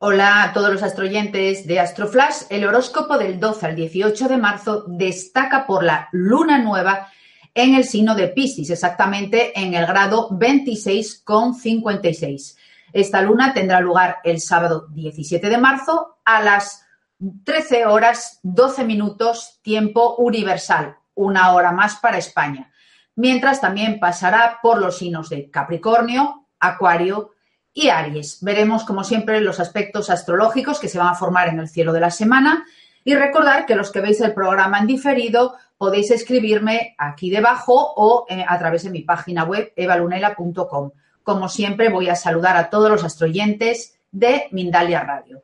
Hola a todos los astroyentes de Astroflash. El horóscopo del 12 al 18 de marzo destaca por la luna nueva en el signo de Piscis, exactamente en el grado 26,56. Esta luna tendrá lugar el sábado 17 de marzo a las 13 horas 12 minutos tiempo universal, una hora más para España. Mientras también pasará por los signos de Capricornio, Acuario, y Aries. Veremos, como siempre, los aspectos astrológicos que se van a formar en el cielo de la semana. Y recordar que los que veis el programa en diferido podéis escribirme aquí debajo o eh, a través de mi página web evalunela.com. Como siempre, voy a saludar a todos los astroyentes de Mindalia Radio.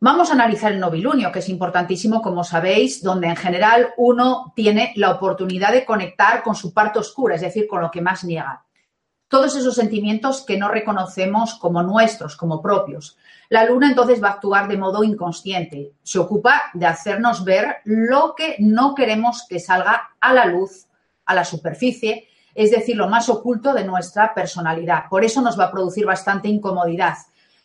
Vamos a analizar el novilunio, que es importantísimo, como sabéis, donde en general uno tiene la oportunidad de conectar con su parte oscura, es decir, con lo que más niega todos esos sentimientos que no reconocemos como nuestros, como propios. La luna entonces va a actuar de modo inconsciente, se ocupa de hacernos ver lo que no queremos que salga a la luz, a la superficie, es decir, lo más oculto de nuestra personalidad. Por eso nos va a producir bastante incomodidad,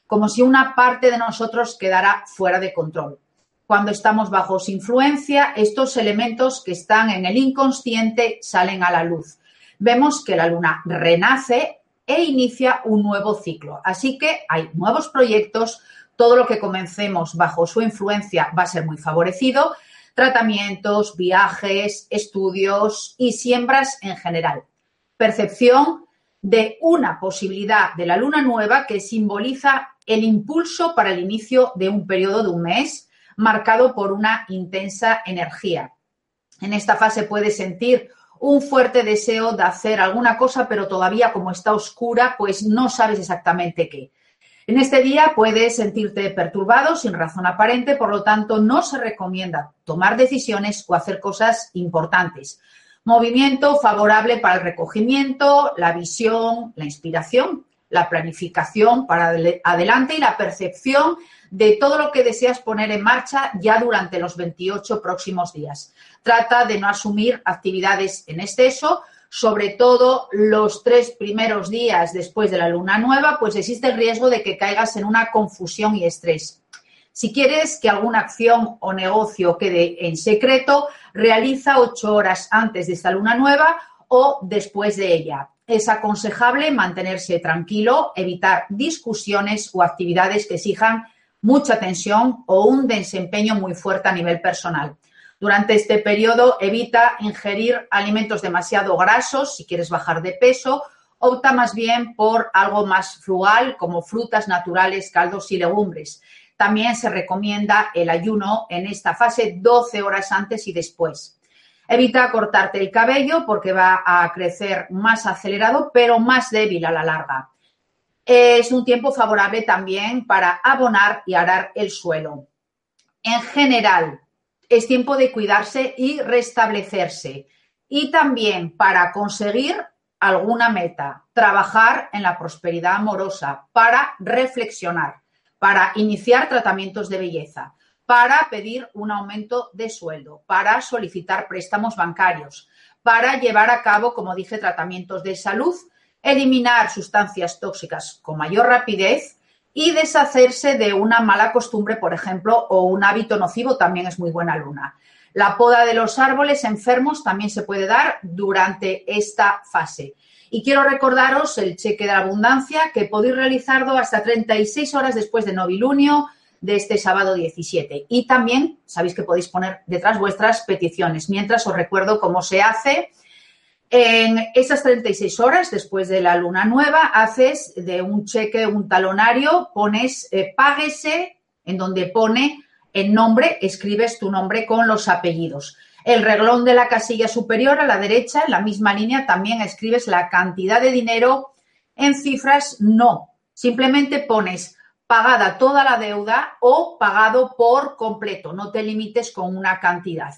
como si una parte de nosotros quedara fuera de control. Cuando estamos bajo su influencia, estos elementos que están en el inconsciente salen a la luz vemos que la Luna renace e inicia un nuevo ciclo. Así que hay nuevos proyectos, todo lo que comencemos bajo su influencia va a ser muy favorecido, tratamientos, viajes, estudios y siembras en general. Percepción de una posibilidad de la luna nueva que simboliza el impulso para el inicio de un periodo de un mes marcado por una intensa energía. En esta fase puede sentir un fuerte deseo de hacer alguna cosa, pero todavía como está oscura, pues no sabes exactamente qué. En este día puedes sentirte perturbado sin razón aparente, por lo tanto no se recomienda tomar decisiones o hacer cosas importantes. Movimiento favorable para el recogimiento, la visión, la inspiración, la planificación para adelante y la percepción de todo lo que deseas poner en marcha ya durante los 28 próximos días. Trata de no asumir actividades en exceso, sobre todo los tres primeros días después de la luna nueva, pues existe el riesgo de que caigas en una confusión y estrés. Si quieres que alguna acción o negocio quede en secreto, realiza ocho horas antes de esta luna nueva o después de ella. Es aconsejable mantenerse tranquilo, evitar discusiones o actividades que exijan mucha tensión o un desempeño muy fuerte a nivel personal. Durante este periodo evita ingerir alimentos demasiado grasos si quieres bajar de peso. Opta más bien por algo más frugal como frutas naturales, caldos y legumbres. También se recomienda el ayuno en esta fase 12 horas antes y después. Evita cortarte el cabello porque va a crecer más acelerado pero más débil a la larga. Es un tiempo favorable también para abonar y arar el suelo. En general, es tiempo de cuidarse y restablecerse. Y también para conseguir alguna meta, trabajar en la prosperidad amorosa, para reflexionar, para iniciar tratamientos de belleza, para pedir un aumento de sueldo, para solicitar préstamos bancarios, para llevar a cabo, como dije, tratamientos de salud eliminar sustancias tóxicas con mayor rapidez y deshacerse de una mala costumbre, por ejemplo, o un hábito nocivo también es muy buena luna. La poda de los árboles enfermos también se puede dar durante esta fase. Y quiero recordaros el cheque de la abundancia que podéis realizarlo hasta 36 horas después de novilunio de este sábado 17. Y también sabéis que podéis poner detrás vuestras peticiones. Mientras os recuerdo cómo se hace En esas 36 horas después de la luna nueva, haces de un cheque, un talonario, pones eh, páguese, en donde pone el nombre, escribes tu nombre con los apellidos. El reglón de la casilla superior a la derecha, en la misma línea, también escribes la cantidad de dinero en cifras no. Simplemente pones pagada toda la deuda o pagado por completo. No te limites con una cantidad.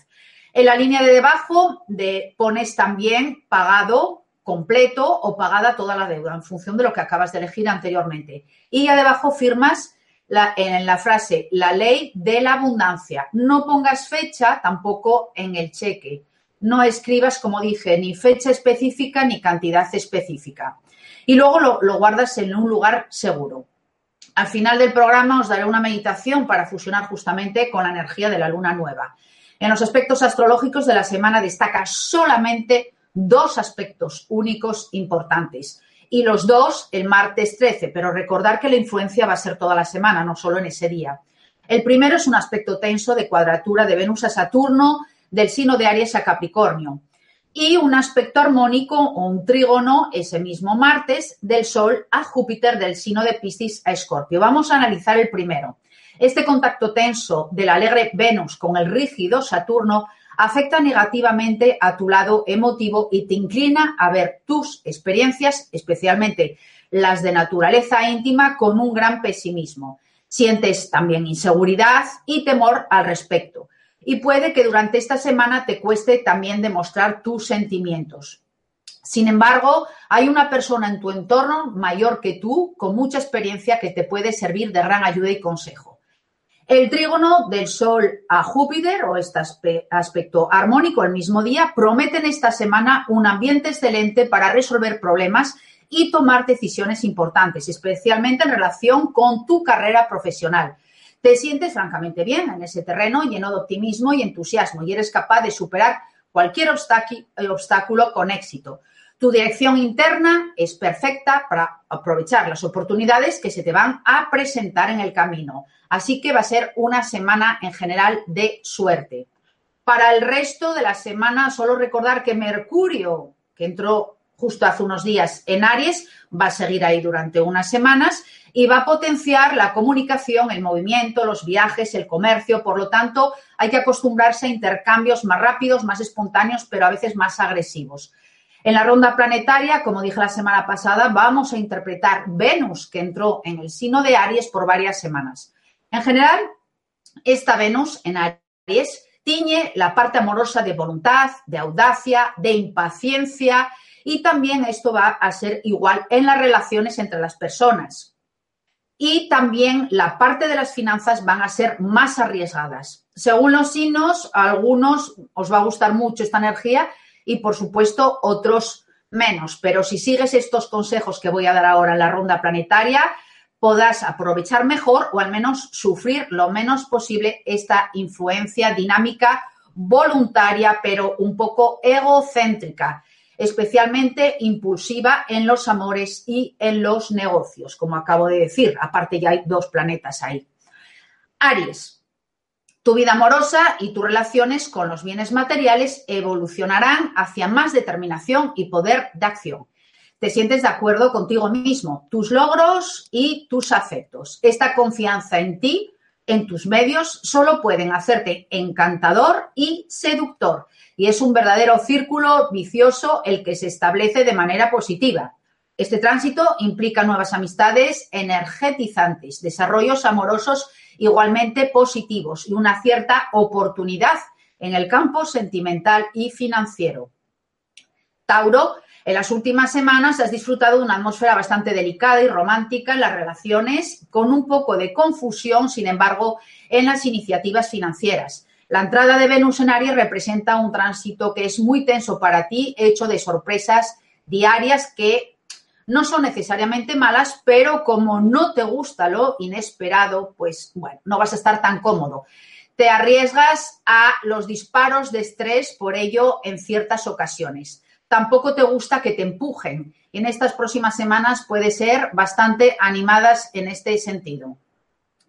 En la línea de debajo de, pones también pagado completo o pagada toda la deuda en función de lo que acabas de elegir anteriormente. Y ya debajo firmas en la frase la ley de la abundancia. No pongas fecha tampoco en el cheque. No escribas, como dije, ni fecha específica ni cantidad específica. Y luego lo, lo guardas en un lugar seguro. Al final del programa os daré una meditación para fusionar justamente con la energía de la luna nueva. En los aspectos astrológicos de la semana destaca solamente dos aspectos únicos importantes. Y los dos el martes 13, pero recordar que la influencia va a ser toda la semana, no solo en ese día. El primero es un aspecto tenso de cuadratura de Venus a Saturno, del signo de Aries a Capricornio. Y un aspecto armónico o un trígono ese mismo martes del Sol a Júpiter del signo de Piscis a Escorpio. Vamos a analizar el primero. Este contacto tenso del alegre Venus con el rígido Saturno afecta negativamente a tu lado emotivo y te inclina a ver tus experiencias, especialmente las de naturaleza íntima, con un gran pesimismo. Sientes también inseguridad y temor al respecto. Y puede que durante esta semana te cueste también demostrar tus sentimientos. Sin embargo, hay una persona en tu entorno mayor que tú, con mucha experiencia, que te puede servir de gran ayuda y consejo. El trígono del Sol a Júpiter o este aspecto armónico el mismo día prometen esta semana un ambiente excelente para resolver problemas y tomar decisiones importantes, especialmente en relación con tu carrera profesional. Te sientes francamente bien en ese terreno, lleno de optimismo y entusiasmo, y eres capaz de superar cualquier obstáculo con éxito. Tu dirección interna es perfecta para aprovechar las oportunidades que se te van a presentar en el camino. Así que va a ser una semana en general de suerte. Para el resto de la semana, solo recordar que Mercurio, que entró justo hace unos días en Aries, va a seguir ahí durante unas semanas y va a potenciar la comunicación, el movimiento, los viajes, el comercio. Por lo tanto, hay que acostumbrarse a intercambios más rápidos, más espontáneos, pero a veces más agresivos. En la ronda planetaria, como dije la semana pasada, vamos a interpretar Venus, que entró en el signo de Aries por varias semanas. En general, esta Venus en Aries tiñe la parte amorosa de voluntad, de audacia, de impaciencia y también esto va a ser igual en las relaciones entre las personas. Y también la parte de las finanzas van a ser más arriesgadas. Según los signos, a algunos os va a gustar mucho esta energía y, por supuesto, otros menos. Pero si sigues estos consejos que voy a dar ahora en la ronda planetaria, podrás aprovechar mejor o al menos sufrir lo menos posible esta influencia dinámica voluntaria, pero un poco egocéntrica, especialmente impulsiva en los amores y en los negocios, como acabo de decir. Aparte ya hay dos planetas ahí. Aries, tu vida amorosa y tus relaciones con los bienes materiales evolucionarán hacia más determinación y poder de acción. Te sientes de acuerdo contigo mismo, tus logros y tus afectos. Esta confianza en ti, en tus medios, solo pueden hacerte encantador y seductor. Y es un verdadero círculo vicioso el que se establece de manera positiva. Este tránsito implica nuevas amistades energetizantes, desarrollos amorosos igualmente positivos y una cierta oportunidad en el campo sentimental y financiero. Tauro, en las últimas semanas has disfrutado de una atmósfera bastante delicada y romántica en las relaciones, con un poco de confusión, sin embargo, en las iniciativas financieras. La entrada de Venus en Aries representa un tránsito que es muy tenso para ti, hecho de sorpresas diarias que no son necesariamente malas, pero como no te gusta lo inesperado, pues bueno, no vas a estar tan cómodo. Te arriesgas a los disparos de estrés por ello en ciertas ocasiones. Tampoco te gusta que te empujen. En estas próximas semanas puede ser bastante animadas en este sentido.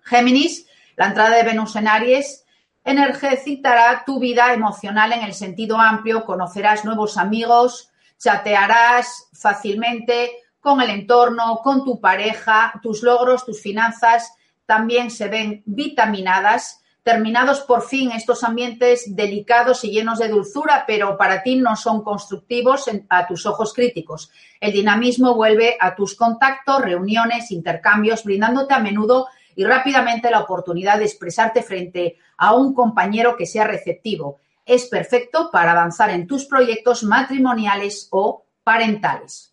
Géminis, la entrada de Venus en Aries energizará tu vida emocional en el sentido amplio, conocerás nuevos amigos, chatearás fácilmente con el entorno, con tu pareja, tus logros, tus finanzas también se ven vitaminadas, terminados por fin estos ambientes delicados y llenos de dulzura, pero para ti no son constructivos a tus ojos críticos. El dinamismo vuelve a tus contactos, reuniones, intercambios, brindándote a menudo y rápidamente la oportunidad de expresarte frente a un compañero que sea receptivo. Es perfecto para avanzar en tus proyectos matrimoniales o parentales.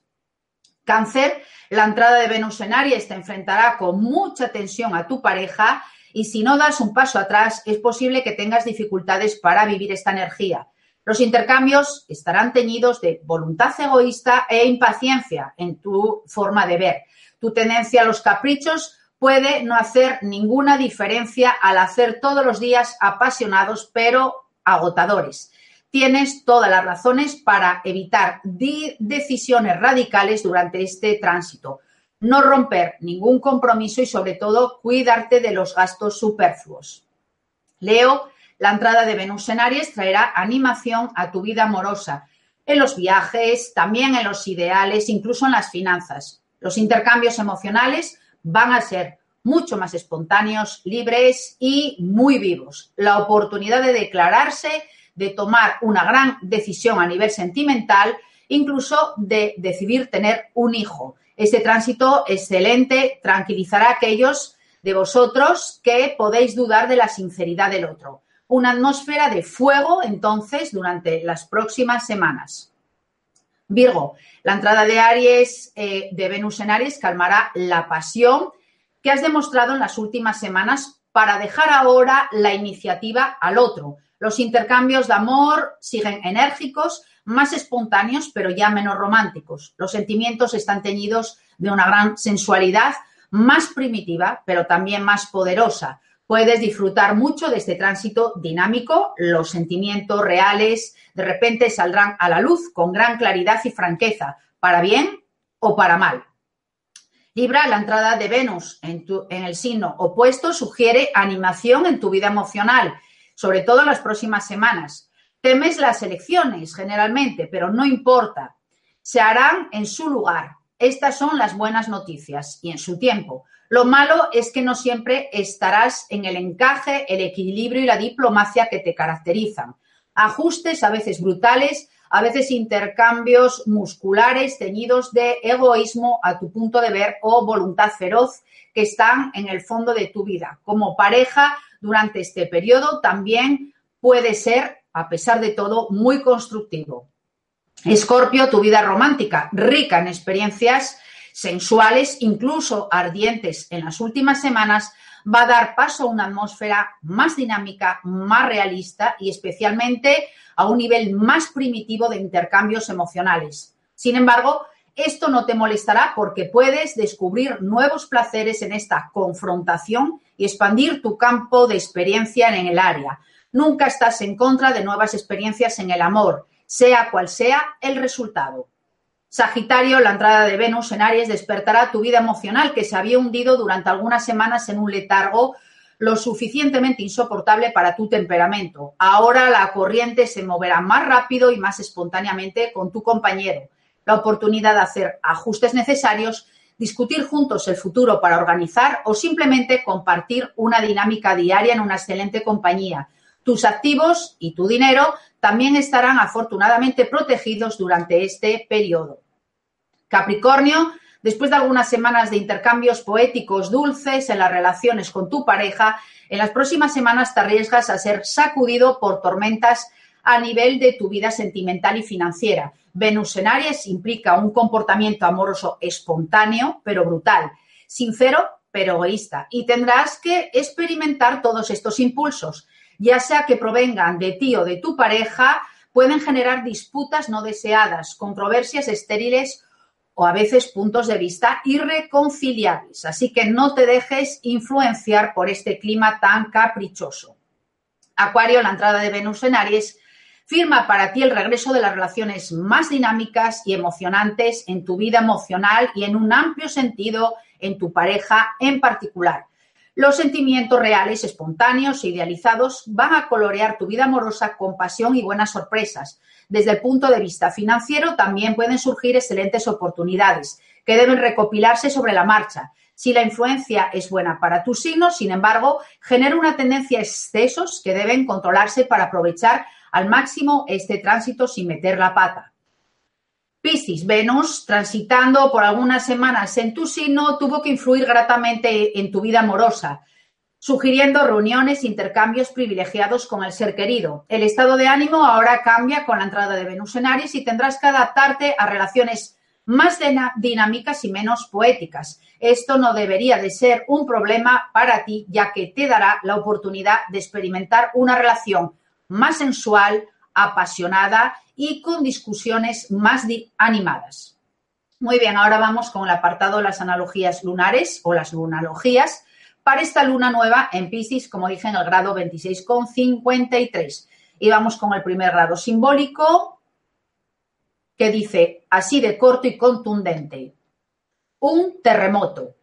Cáncer, la entrada de Venus en Aries te enfrentará con mucha tensión a tu pareja y si no das un paso atrás es posible que tengas dificultades para vivir esta energía. Los intercambios estarán teñidos de voluntad egoísta e impaciencia en tu forma de ver. Tu tendencia a los caprichos puede no hacer ninguna diferencia al hacer todos los días apasionados pero agotadores tienes todas las razones para evitar decisiones radicales durante este tránsito. No romper ningún compromiso y sobre todo cuidarte de los gastos superfluos. Leo, la entrada de Venus en Aries traerá animación a tu vida amorosa, en los viajes, también en los ideales, incluso en las finanzas. Los intercambios emocionales van a ser mucho más espontáneos, libres y muy vivos. La oportunidad de declararse de tomar una gran decisión a nivel sentimental, incluso de decidir tener un hijo. Este tránsito excelente tranquilizará a aquellos de vosotros que podéis dudar de la sinceridad del otro. Una atmósfera de fuego, entonces, durante las próximas semanas. Virgo, la entrada de Aries, eh, de Venus en Aries, calmará la pasión que has demostrado en las últimas semanas para dejar ahora la iniciativa al otro, los intercambios de amor siguen enérgicos, más espontáneos, pero ya menos románticos. Los sentimientos están teñidos de una gran sensualidad, más primitiva, pero también más poderosa. Puedes disfrutar mucho de este tránsito dinámico, los sentimientos reales de repente saldrán a la luz con gran claridad y franqueza, para bien o para mal. Libra, la entrada de Venus en, en el signo opuesto sugiere animación en tu vida emocional sobre todo las próximas semanas. Temes las elecciones generalmente, pero no importa. Se harán en su lugar. Estas son las buenas noticias y en su tiempo. Lo malo es que no siempre estarás en el encaje, el equilibrio y la diplomacia que te caracterizan. Ajustes a veces brutales, a veces intercambios musculares teñidos de egoísmo a tu punto de ver o voluntad feroz que están en el fondo de tu vida. Como pareja, durante este periodo también puede ser, a pesar de todo, muy constructivo. Escorpio, tu vida romántica, rica en experiencias sensuales, incluso ardientes en las últimas semanas, va a dar paso a una atmósfera más dinámica, más realista y especialmente a un nivel más primitivo de intercambios emocionales. Sin embargo, esto no te molestará porque puedes descubrir nuevos placeres en esta confrontación y expandir tu campo de experiencia en el área. Nunca estás en contra de nuevas experiencias en el amor, sea cual sea el resultado. Sagitario, la entrada de Venus en Aries despertará tu vida emocional que se había hundido durante algunas semanas en un letargo lo suficientemente insoportable para tu temperamento. Ahora la corriente se moverá más rápido y más espontáneamente con tu compañero la oportunidad de hacer ajustes necesarios, discutir juntos el futuro para organizar o simplemente compartir una dinámica diaria en una excelente compañía. Tus activos y tu dinero también estarán afortunadamente protegidos durante este periodo. Capricornio, después de algunas semanas de intercambios poéticos dulces en las relaciones con tu pareja, en las próximas semanas te arriesgas a ser sacudido por tormentas a nivel de tu vida sentimental y financiera. Venus en Aries implica un comportamiento amoroso espontáneo, pero brutal, sincero, pero egoísta. Y tendrás que experimentar todos estos impulsos, ya sea que provengan de ti o de tu pareja, pueden generar disputas no deseadas, controversias estériles o a veces puntos de vista irreconciliables. Así que no te dejes influenciar por este clima tan caprichoso. Acuario, la entrada de Venus en Aries firma para ti el regreso de las relaciones más dinámicas y emocionantes en tu vida emocional y en un amplio sentido en tu pareja en particular. Los sentimientos reales, espontáneos e idealizados van a colorear tu vida amorosa con pasión y buenas sorpresas. Desde el punto de vista financiero, también pueden surgir excelentes oportunidades que deben recopilarse sobre la marcha. Si la influencia es buena para tu signo, sin embargo, genera una tendencia a excesos que deben controlarse para aprovechar al máximo este tránsito sin meter la pata. Piscis, Venus, transitando por algunas semanas en tu signo, tuvo que influir gratamente en tu vida amorosa, sugiriendo reuniones, intercambios privilegiados con el ser querido. El estado de ánimo ahora cambia con la entrada de Venus en Aries y tendrás que adaptarte a relaciones más dinámicas y menos poéticas. Esto no debería de ser un problema para ti, ya que te dará la oportunidad de experimentar una relación más sensual, apasionada y con discusiones más animadas. Muy bien, ahora vamos con el apartado de las analogías lunares o las lunalogías para esta luna nueva en Piscis, como dije, en el grado 26,53. Y vamos con el primer grado simbólico, que dice así de corto y contundente, un terremoto.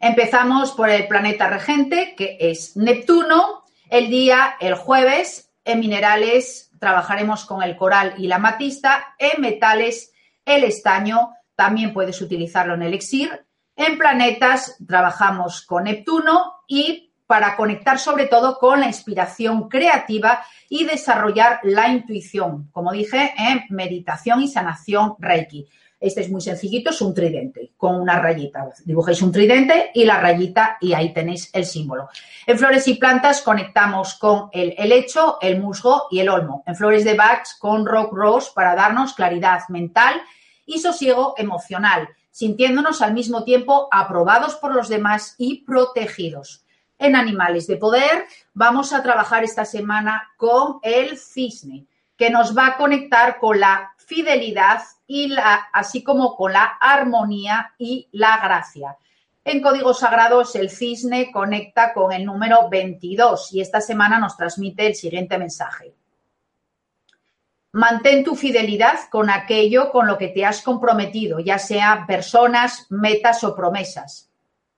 Empezamos por el planeta regente, que es Neptuno. El día, el jueves, en minerales trabajaremos con el coral y la matista. En metales, el estaño. También puedes utilizarlo en elixir. En planetas trabajamos con Neptuno y para conectar sobre todo con la inspiración creativa y desarrollar la intuición, como dije, en meditación y sanación Reiki. Este es muy sencillito, es un tridente con una rayita. Dibujáis un tridente y la rayita y ahí tenéis el símbolo. En flores y plantas conectamos con el helecho, el musgo y el olmo. En flores de Bach con rock rose para darnos claridad mental y sosiego emocional, sintiéndonos al mismo tiempo aprobados por los demás y protegidos. En animales de poder vamos a trabajar esta semana con el cisne, que nos va a conectar con la fidelidad y la, así como con la armonía y la gracia. En códigos sagrados, el cisne conecta con el número 22 y esta semana nos transmite el siguiente mensaje. Mantén tu fidelidad con aquello con lo que te has comprometido, ya sea personas, metas o promesas.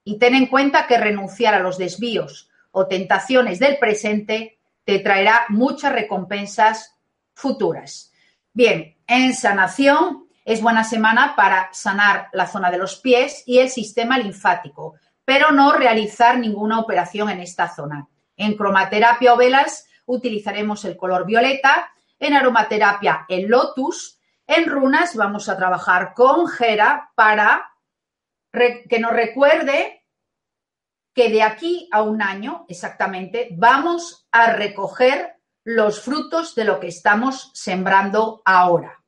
Y ten en cuenta que renunciar a los desvíos o tentaciones del presente te traerá muchas recompensas futuras. Bien, en sanación es buena semana para sanar la zona de los pies y el sistema linfático, pero no realizar ninguna operación en esta zona. En cromaterapia o velas utilizaremos el color violeta, en aromaterapia el lotus, en runas vamos a trabajar con Jera para que nos recuerde que de aquí a un año exactamente vamos a recoger los frutos de lo que estamos sembrando ahora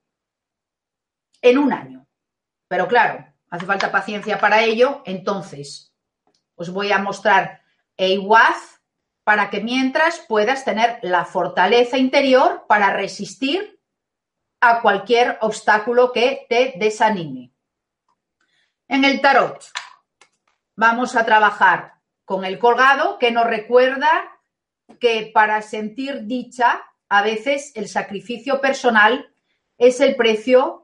en un año. Pero claro, hace falta paciencia para ello, entonces os voy a mostrar EIWAZ para que mientras puedas tener la fortaleza interior para resistir a cualquier obstáculo que te desanime. En el tarot vamos a trabajar con el colgado que nos recuerda que para sentir dicha a veces el sacrificio personal es el precio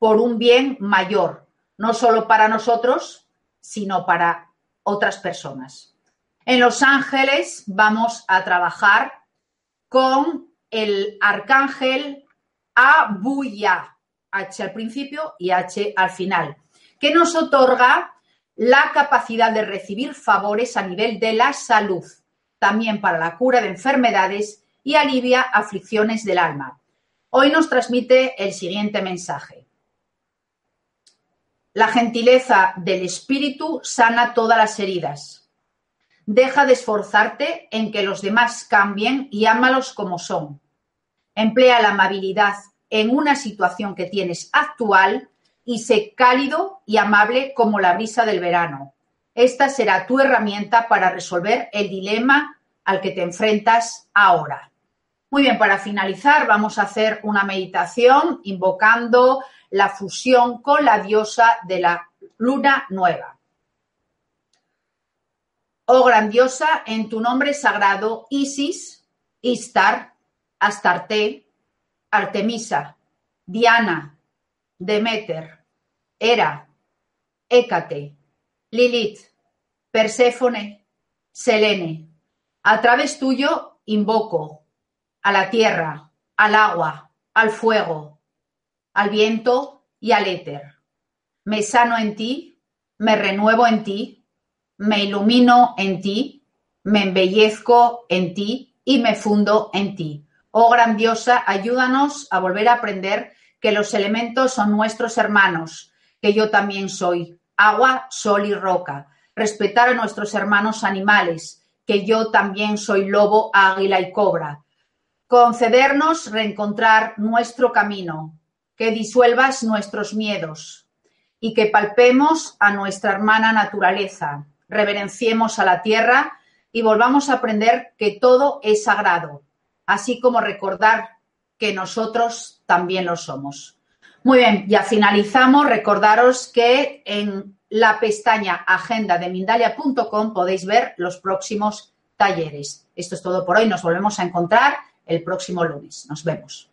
por un bien mayor, no solo para nosotros, sino para otras personas. En Los Ángeles vamos a trabajar con el arcángel Abuya, H al principio y H al final, que nos otorga la capacidad de recibir favores a nivel de la salud, también para la cura de enfermedades y alivia aflicciones del alma. Hoy nos transmite el siguiente mensaje. La gentileza del espíritu sana todas las heridas. Deja de esforzarte en que los demás cambien y ámalos como son. Emplea la amabilidad en una situación que tienes actual y sé cálido y amable como la brisa del verano. Esta será tu herramienta para resolver el dilema al que te enfrentas ahora. Muy bien, para finalizar vamos a hacer una meditación invocando la fusión con la diosa de la luna nueva. Oh grandiosa, en tu nombre sagrado, Isis, Istar, Astarte, Artemisa, Diana, Demeter, Hera, Hécate, Lilith, Perséfone, Selene. A través tuyo invoco, a la tierra, al agua, al fuego, al viento y al éter. Me sano en ti, me renuevo en ti, me ilumino en ti, me embellezco en ti y me fundo en ti. Oh grandiosa, ayúdanos a volver a aprender que los elementos son nuestros hermanos, que yo también soy, agua, sol y roca. Respetar a nuestros hermanos animales, que yo también soy lobo, águila y cobra. Concedernos reencontrar nuestro camino, que disuelvas nuestros miedos y que palpemos a nuestra hermana naturaleza, reverenciemos a la tierra y volvamos a aprender que todo es sagrado, así como recordar que nosotros también lo somos. Muy bien, ya finalizamos. Recordaros que en la pestaña agenda de Mindalia.com podéis ver los próximos talleres. Esto es todo por hoy. Nos volvemos a encontrar el próximo lunes. Nos vemos.